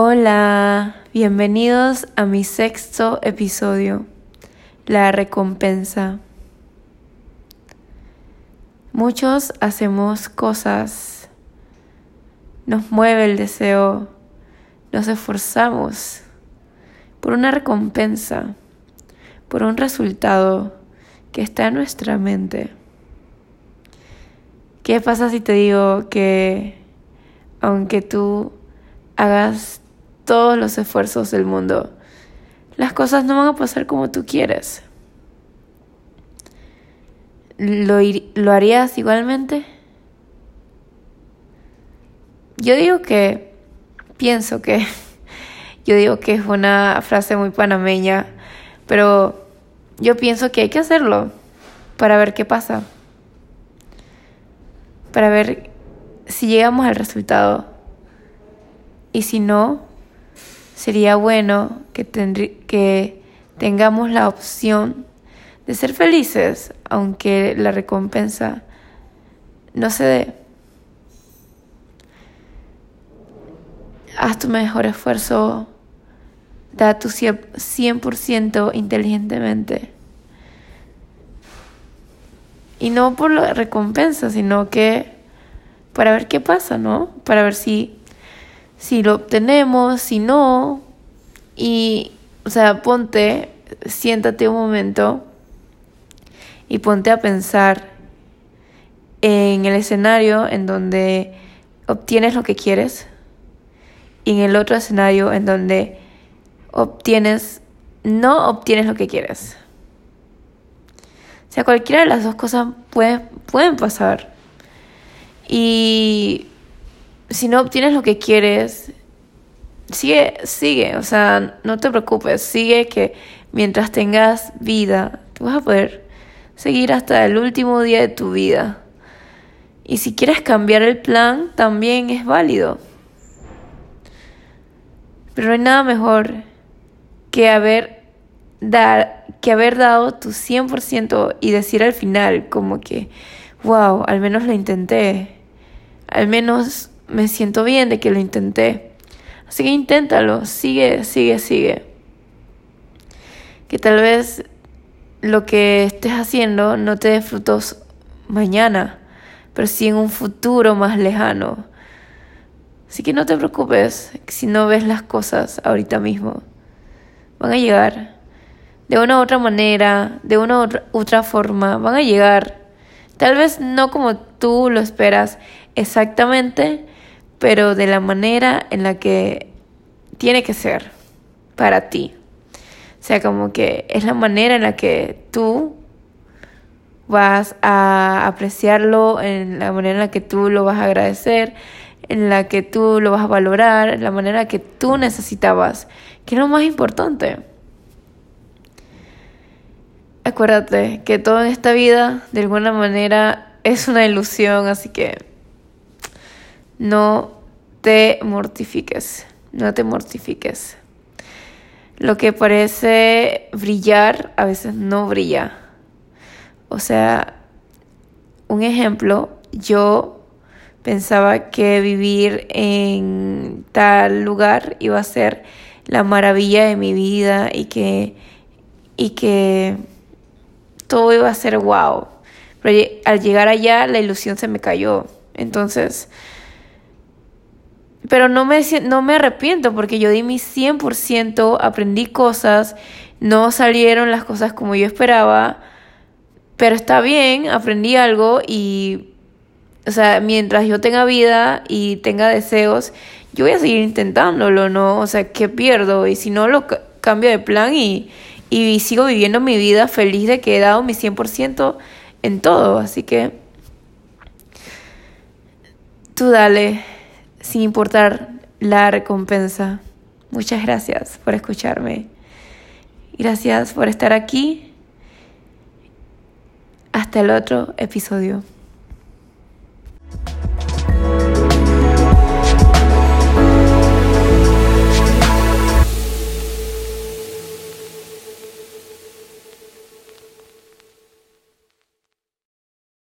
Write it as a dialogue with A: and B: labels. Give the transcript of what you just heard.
A: Hola, bienvenidos a mi sexto episodio, La recompensa. Muchos hacemos cosas, nos mueve el deseo, nos esforzamos por una recompensa, por un resultado que está en nuestra mente. ¿Qué pasa si te digo que aunque tú hagas todos los esfuerzos del mundo, las cosas no van a pasar como tú quieres. ¿Lo, ¿Lo, harías igualmente? Yo digo que, pienso que, yo digo que es una frase muy panameña, pero yo pienso que hay que hacerlo para ver qué pasa, para ver si llegamos al resultado y si no, sería bueno que, que tengamos la opción de ser felices, aunque la recompensa no se dé. Haz tu mejor esfuerzo, da tu 100% inteligentemente. Y no por la recompensa, sino que para ver qué pasa, ¿no? Para ver si si lo obtenemos, si no. Y, o sea, ponte, siéntate un momento y ponte a pensar en el escenario en donde obtienes lo que quieres y en el otro escenario en donde obtienes, no obtienes lo que quieres. O sea, cualquiera de las dos cosas puede, pueden pasar. Y si no obtienes lo que quieres, sigue, sigue, o sea, no te preocupes, sigue que mientras tengas vida, vas a poder seguir hasta el último día de tu vida. Y si quieres cambiar el plan, también es válido. Pero no hay nada mejor que haber, dar, que haber dado tu 100% y decir al final como que, wow, al menos lo intenté. Al menos me siento bien de que lo intenté. Así que inténtalo, sigue, sigue, sigue. Que tal vez lo que estés haciendo no te dé frutos mañana, pero sí en un futuro más lejano. Así que no te preocupes si no ves las cosas ahorita mismo. Van a llegar. De una u otra manera, de una u otra, otra forma, van a llegar. Tal vez no como tú lo esperas exactamente, pero de la manera en la que tiene que ser para ti. O sea, como que es la manera en la que tú vas a apreciarlo, en la manera en la que tú lo vas a agradecer, en la que tú lo vas a valorar, en la manera que tú necesitabas, que es lo más importante. Acuérdate que todo en esta vida, de alguna manera, es una ilusión, así que no te mortifiques, no te mortifiques. Lo que parece brillar a veces no brilla. O sea, un ejemplo, yo pensaba que vivir en tal lugar iba a ser la maravilla de mi vida y que, y que todo iba a ser wow. Pero al llegar allá la ilusión se me cayó. Entonces, pero no me, no me arrepiento porque yo di mi 100%, aprendí cosas, no salieron las cosas como yo esperaba, pero está bien, aprendí algo y, o sea, mientras yo tenga vida y tenga deseos, yo voy a seguir intentándolo, ¿no? O sea, ¿qué pierdo? Y si no, lo cambio de plan y, y sigo viviendo mi vida feliz de que he dado mi 100% en todo, así que tú dale sin importar la recompensa. Muchas gracias por escucharme. Gracias por estar aquí. Hasta el otro episodio.